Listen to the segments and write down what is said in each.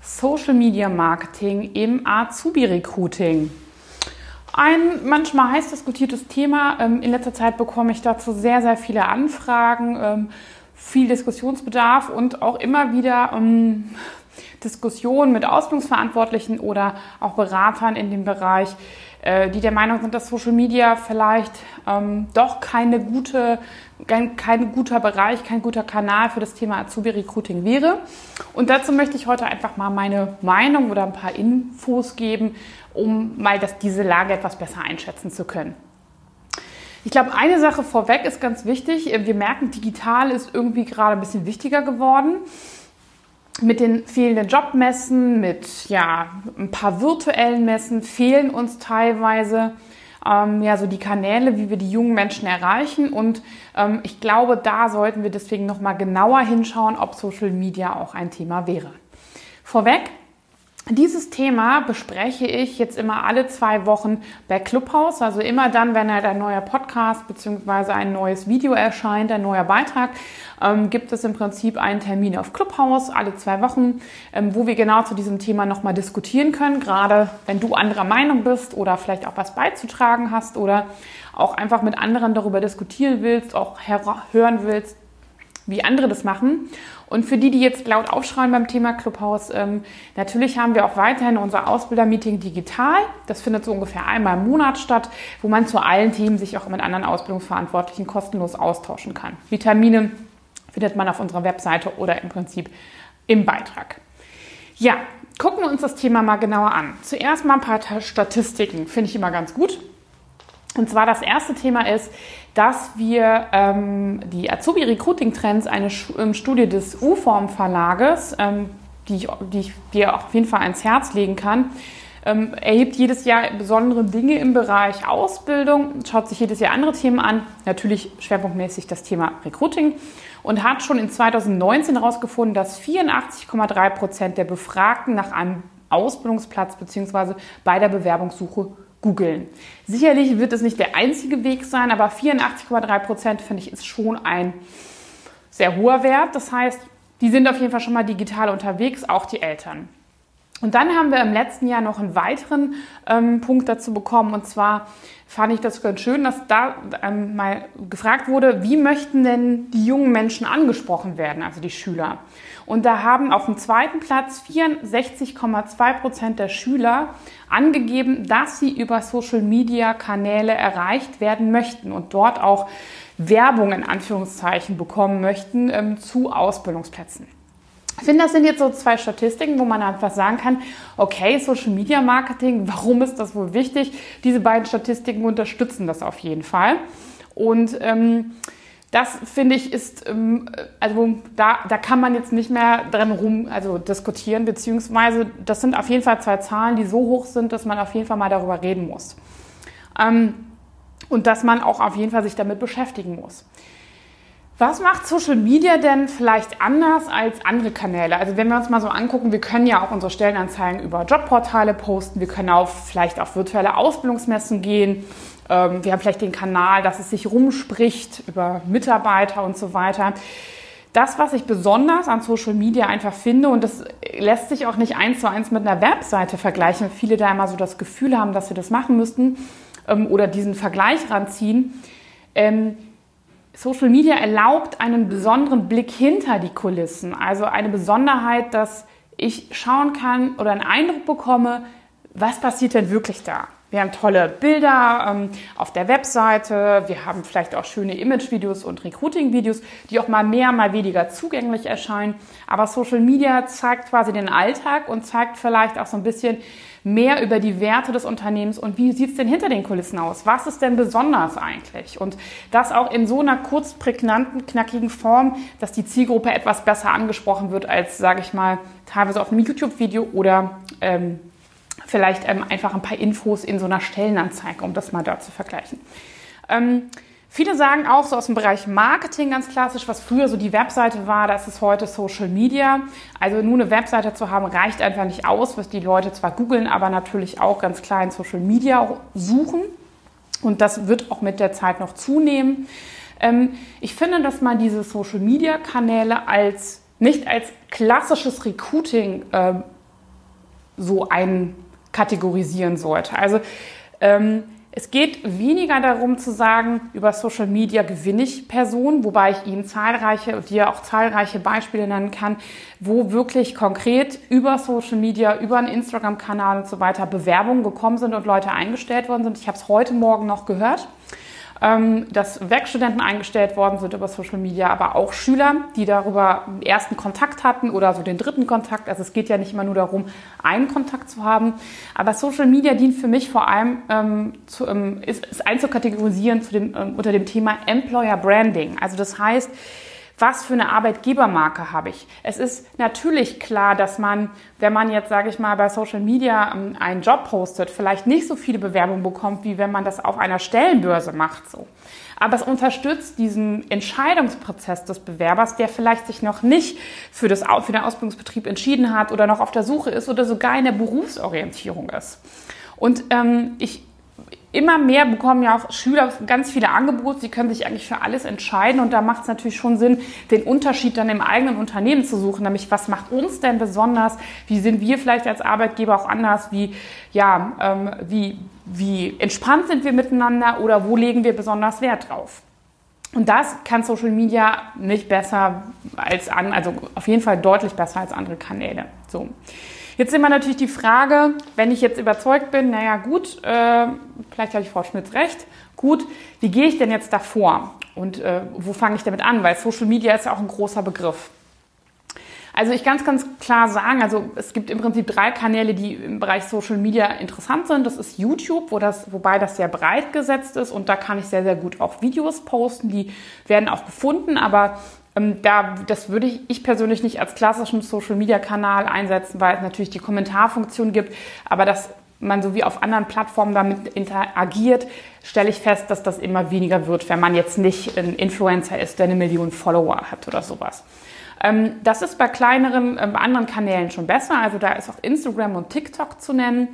Social Media Marketing im Azubi-Recruiting. Ein manchmal heiß diskutiertes Thema. Ähm, in letzter Zeit bekomme ich dazu sehr, sehr viele Anfragen, ähm, viel Diskussionsbedarf und auch immer wieder ähm, Diskussionen mit Ausbildungsverantwortlichen oder auch Beratern in dem Bereich, äh, die der Meinung sind, dass Social Media vielleicht doch keine gute kein, kein guter Bereich, kein guter Kanal für das Thema Azubi-Recruiting wäre. Und dazu möchte ich heute einfach mal meine Meinung oder ein paar Infos geben, um mal das, diese Lage etwas besser einschätzen zu können. Ich glaube, eine Sache vorweg ist ganz wichtig. Wir merken, digital ist irgendwie gerade ein bisschen wichtiger geworden. Mit den fehlenden Jobmessen, mit ja, ein paar virtuellen Messen fehlen uns teilweise ähm, ja so die Kanäle, wie wir die jungen Menschen erreichen. Und ähm, ich glaube, da sollten wir deswegen nochmal genauer hinschauen, ob Social Media auch ein Thema wäre. Vorweg, dieses Thema bespreche ich jetzt immer alle zwei Wochen bei Clubhouse, also immer dann, wenn halt ein neuer Podcast bzw. ein neues Video erscheint, ein neuer Beitrag, ähm, gibt es im Prinzip einen Termin auf Clubhouse alle zwei Wochen, ähm, wo wir genau zu diesem Thema nochmal diskutieren können, gerade wenn du anderer Meinung bist oder vielleicht auch was beizutragen hast oder auch einfach mit anderen darüber diskutieren willst, auch hören willst, wie andere das machen. Und für die, die jetzt laut aufschreien beim Thema Clubhouse, ähm, natürlich haben wir auch weiterhin unser Ausbildermeeting digital. Das findet so ungefähr einmal im Monat statt, wo man zu allen Themen sich auch mit anderen Ausbildungsverantwortlichen kostenlos austauschen kann. Die Termine findet man auf unserer Webseite oder im Prinzip im Beitrag. Ja, gucken wir uns das Thema mal genauer an. Zuerst mal ein paar Statistiken, finde ich immer ganz gut. Und zwar das erste Thema ist, dass wir ähm, die Azubi-Recruiting-Trends, eine ähm, Studie des U-Form Verlages, ähm, die, ich, die ich dir auf jeden Fall ans Herz legen kann, ähm, erhebt jedes Jahr besondere Dinge im Bereich Ausbildung, schaut sich jedes Jahr andere Themen an, natürlich schwerpunktmäßig das Thema Recruiting und hat schon in 2019 herausgefunden, dass 84,3 Prozent der Befragten nach einem Ausbildungsplatz bzw. bei der Bewerbungssuche googeln. Sicherlich wird es nicht der einzige Weg sein, aber 84,3 Prozent finde ich ist schon ein sehr hoher Wert. Das heißt, die sind auf jeden Fall schon mal digital unterwegs, auch die Eltern. Und dann haben wir im letzten Jahr noch einen weiteren ähm, Punkt dazu bekommen. Und zwar fand ich das ganz schön, dass da ähm, mal gefragt wurde, wie möchten denn die jungen Menschen angesprochen werden, also die Schüler. Und da haben auf dem zweiten Platz 64,2 Prozent der Schüler angegeben, dass sie über Social-Media-Kanäle erreicht werden möchten und dort auch Werbung in Anführungszeichen bekommen möchten ähm, zu Ausbildungsplätzen. Ich finde, das sind jetzt so zwei Statistiken, wo man einfach sagen kann, okay, Social Media Marketing, warum ist das wohl wichtig? Diese beiden Statistiken unterstützen das auf jeden Fall. Und ähm, das finde ich ist, ähm, also da, da kann man jetzt nicht mehr dran rum also diskutieren, beziehungsweise das sind auf jeden Fall zwei Zahlen, die so hoch sind, dass man auf jeden Fall mal darüber reden muss. Ähm, und dass man auch auf jeden Fall sich damit beschäftigen muss. Was macht Social Media denn vielleicht anders als andere Kanäle? Also wenn wir uns mal so angucken, wir können ja auch unsere Stellenanzeigen über Jobportale posten, wir können auch vielleicht auf virtuelle Ausbildungsmessen gehen, ähm, wir haben vielleicht den Kanal, dass es sich rumspricht über Mitarbeiter und so weiter. Das, was ich besonders an Social Media einfach finde, und das lässt sich auch nicht eins zu eins mit einer Webseite vergleichen, viele da immer so das Gefühl haben, dass wir das machen müssten ähm, oder diesen Vergleich ranziehen. Ähm, Social Media erlaubt einen besonderen Blick hinter die Kulissen, also eine Besonderheit, dass ich schauen kann oder einen Eindruck bekomme, was passiert denn wirklich da? Wir haben tolle Bilder ähm, auf der Webseite, wir haben vielleicht auch schöne Image-Videos und Recruiting-Videos, die auch mal mehr, mal weniger zugänglich erscheinen. Aber Social Media zeigt quasi den Alltag und zeigt vielleicht auch so ein bisschen, mehr über die Werte des Unternehmens und wie sieht es denn hinter den Kulissen aus? Was ist denn besonders eigentlich? Und das auch in so einer kurz prägnanten, knackigen Form, dass die Zielgruppe etwas besser angesprochen wird als, sage ich mal, teilweise auf einem YouTube-Video oder ähm, vielleicht ähm, einfach ein paar Infos in so einer Stellenanzeige, um das mal dort zu vergleichen. Ähm, Viele sagen auch so aus dem Bereich Marketing ganz klassisch, was früher so die Webseite war, das ist heute Social Media. Also nur eine Webseite zu haben reicht einfach nicht aus, was die Leute zwar googeln, aber natürlich auch ganz klar in Social Media suchen. Und das wird auch mit der Zeit noch zunehmen. Ähm, ich finde, dass man diese Social Media Kanäle als nicht als klassisches Recruiting äh, so einkategorisieren sollte. Also ähm, es geht weniger darum zu sagen, über Social Media gewinne ich Personen, wobei ich Ihnen zahlreiche und dir auch zahlreiche Beispiele nennen kann, wo wirklich konkret über Social Media, über einen Instagram-Kanal und so weiter Bewerbungen gekommen sind und Leute eingestellt worden sind. Ich habe es heute Morgen noch gehört. Ähm, dass Werkstudenten eingestellt worden sind über Social Media, aber auch Schüler, die darüber ersten Kontakt hatten oder so den dritten Kontakt. Also es geht ja nicht immer nur darum, einen Kontakt zu haben. Aber Social Media dient für mich vor allem ähm, zu, ähm, ist, ist einzukategorisieren zu dem, ähm, unter dem Thema Employer Branding. Also das heißt, was für eine Arbeitgebermarke habe ich. Es ist natürlich klar, dass man, wenn man jetzt, sage ich mal, bei Social Media ähm, einen Job postet, vielleicht nicht so viele Bewerbungen bekommt, wie wenn man das auf einer Stellenbörse macht. So. Aber es unterstützt diesen Entscheidungsprozess des Bewerbers, der vielleicht sich noch nicht für, das, für den Ausbildungsbetrieb entschieden hat oder noch auf der Suche ist oder sogar in der Berufsorientierung ist. Und ähm, ich immer mehr bekommen ja auch Schüler ganz viele Angebote. Sie können sich eigentlich für alles entscheiden und da macht es natürlich schon Sinn, den Unterschied dann im eigenen Unternehmen zu suchen, nämlich was macht uns denn besonders? Wie sind wir vielleicht als Arbeitgeber auch anders? Wie, ja, ähm, wie, wie entspannt sind wir miteinander oder wo legen wir besonders Wert drauf? Und das kann Social Media nicht besser als an, also auf jeden Fall deutlich besser als andere Kanäle. So. Jetzt immer natürlich die Frage, wenn ich jetzt überzeugt bin, naja gut, äh, vielleicht habe ich Frau Schmitz recht, gut, wie gehe ich denn jetzt davor? Und äh, wo fange ich damit an? Weil Social Media ist ja auch ein großer Begriff. Also ich ganz, ganz klar sagen, also es gibt im Prinzip drei Kanäle, die im Bereich Social Media interessant sind. Das ist YouTube, wo das, wobei das sehr breit gesetzt ist und da kann ich sehr, sehr gut auch Videos posten. Die werden auch gefunden, aber da, das würde ich, ich persönlich nicht als klassischen Social-Media-Kanal einsetzen, weil es natürlich die Kommentarfunktion gibt, aber dass man so wie auf anderen Plattformen damit interagiert, stelle ich fest, dass das immer weniger wird, wenn man jetzt nicht ein Influencer ist, der eine Million Follower hat oder sowas. Ähm, das ist bei kleineren, ähm, bei anderen Kanälen schon besser. Also da ist auch Instagram und TikTok zu nennen.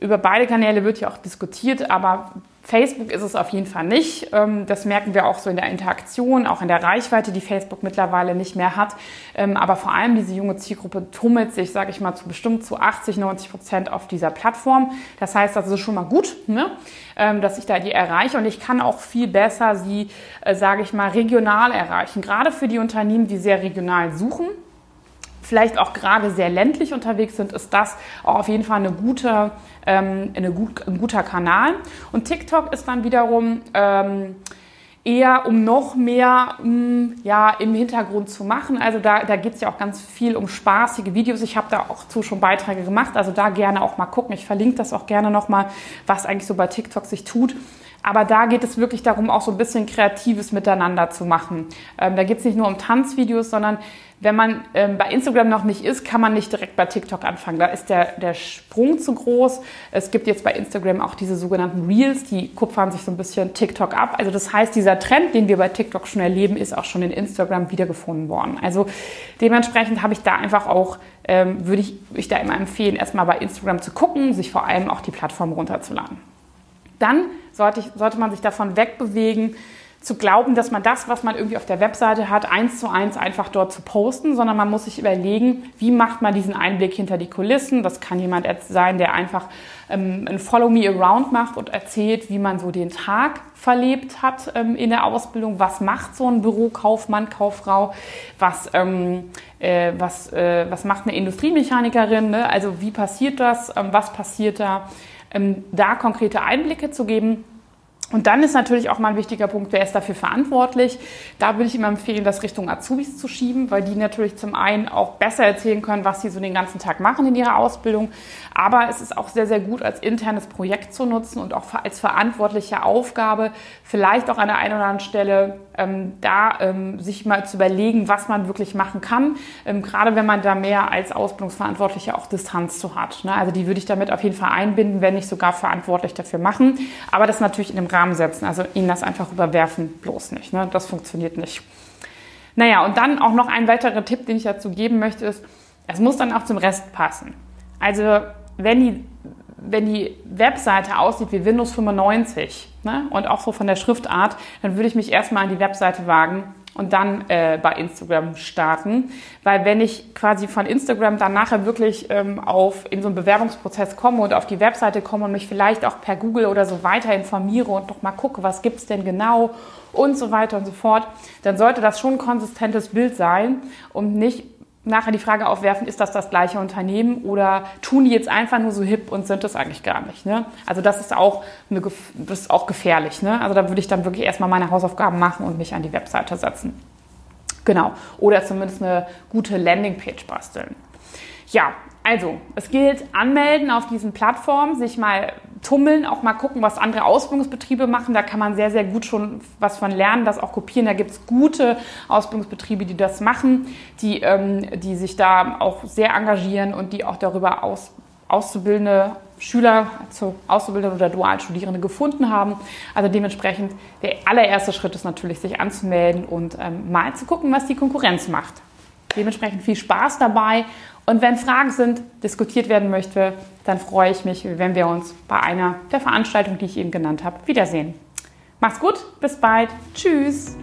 Über beide Kanäle wird ja auch diskutiert, aber Facebook ist es auf jeden Fall nicht. Ähm, das merken wir auch so in der Interaktion, auch in der Reichweite, die Facebook mittlerweile nicht mehr hat. Ähm, aber vor allem diese junge Zielgruppe tummelt sich, sage ich mal, zu bestimmt zu 80, 90 Prozent auf dieser Plattform. Das heißt, das ist schon mal gut, ne? Ähm, dass ich da die erreiche. Und ich kann auch viel besser sie, äh, sage ich mal, regional erreichen. Gerade für die Unternehmen, die sehr regional suchen vielleicht auch gerade sehr ländlich unterwegs sind, ist das auch auf jeden Fall eine gute, ähm, eine gut, ein guter Kanal. Und TikTok ist dann wiederum ähm, eher um noch mehr mh, mm, ja, im Hintergrund zu machen. Also da, da geht es ja auch ganz viel um spaßige Videos. Ich habe da auch zu schon Beiträge gemacht, also da gerne auch mal gucken. Ich verlinke das auch gerne nochmal, was eigentlich so bei TikTok sich tut. Aber da geht es wirklich darum, auch so ein bisschen kreatives Miteinander zu machen. Ähm, da geht es nicht nur um Tanzvideos, sondern wenn man ähm, bei Instagram noch nicht ist, kann man nicht direkt bei TikTok anfangen. Da ist der, der Sprung zu groß. Es gibt jetzt bei Instagram auch diese sogenannten Reels, die kupfern sich so ein bisschen TikTok ab. Also das heißt, dieser Trend, den wir bei TikTok schon erleben, ist auch schon in Instagram wiedergefunden worden. Also dementsprechend habe ich da einfach auch, ähm, würde ich, ich da immer empfehlen, erstmal bei Instagram zu gucken, sich vor allem auch die Plattform runterzuladen. Dann sollte, ich, sollte man sich davon wegbewegen, zu glauben, dass man das, was man irgendwie auf der Webseite hat, eins zu eins einfach dort zu posten, sondern man muss sich überlegen, wie macht man diesen Einblick hinter die Kulissen. Das kann jemand sein, der einfach ähm, ein Follow Me Around macht und erzählt, wie man so den Tag verlebt hat ähm, in der Ausbildung. Was macht so ein Bürokaufmann, Kauffrau? Was, ähm, äh, was, äh, was macht eine Industriemechanikerin? Ne? Also wie passiert das? Ähm, was passiert da? Ähm, da konkrete Einblicke zu geben Und dann ist natürlich auch mal ein wichtiger Punkt, wer ist dafür verantwortlich. Da würde ich immer empfehlen, das Richtung Azubis zu schieben, weil die natürlich zum einen auch besser erzählen können, was sie so den ganzen Tag machen in ihrer Ausbildung. Aber es ist auch sehr, sehr gut als internes Projekt zu nutzen und auch als verantwortliche Aufgabe, vielleicht auch an der einen oder anderen Stelle ähm, da ähm, sich mal zu überlegen, was man wirklich machen kann. Ähm, gerade wenn man da mehr als Ausbildungsverantwortlicher auch Distanz zu hat. Ne? Also die würde ich damit auf jeden Fall einbinden, wenn nicht sogar verantwortlich dafür machen. Aber das natürlich in dem Rahmen setzen. Also ihnen das einfach überwerfen, bloß nicht. Ne? Das funktioniert nicht. Naja, und dann auch noch ein weiterer Tipp, den ich dazu geben möchte, ist, es muss dann auch zum Rest passen. Also wenn die, wenn die Webseite aussieht wie Windows 95 ne, und auch so von der Schriftart, dann würde ich mich erstmal an die Webseite wagen und dann äh, bei Instagram starten. Weil wenn ich quasi von Instagram dann nachher wirklich ähm, auf in so einen Bewerbungsprozess komme und auf die Webseite komme und mich vielleicht auch per Google oder so weiter informiere und noch mal gucke, was gibt's denn genau und so weiter und so fort, dann sollte das schon ein konsistentes Bild sein und nicht nachher die Frage aufwerfen, ist das das gleiche Unternehmen oder tun die jetzt einfach nur so hip und sind das eigentlich gar nicht. Ne? Also das ist auch, eine, das ist auch gefährlich. Ne? Also da würde ich dann wirklich erstmal meine Hausaufgaben machen und mich an die Webseite setzen. Genau. Oder zumindest eine gute Landingpage basteln. Ja, also, es gilt anmelden auf diesen Plattformen, sich mal tummeln, auch mal gucken, was andere Ausbildungsbetriebe machen. Da kann man sehr, sehr gut schon was von lernen, das auch kopieren. Da gibt es gute Ausbildungsbetriebe, die das machen, die, ähm, die sich da auch sehr engagieren und die auch darüber aus, auszubildende Schüler, also Auszubildende oder Dualstudierende gefunden haben. Also dementsprechend der allererste Schritt ist natürlich, sich anzumelden und ähm, mal zu gucken, was die Konkurrenz macht. Dementsprechend viel Spaß dabei und wenn Fragen sind, diskutiert werden möchte, dann freue ich mich, wenn wir uns bei einer der Veranstaltungen, die ich eben genannt habe, wiedersehen. Mach's gut, bis bald. Tschüss.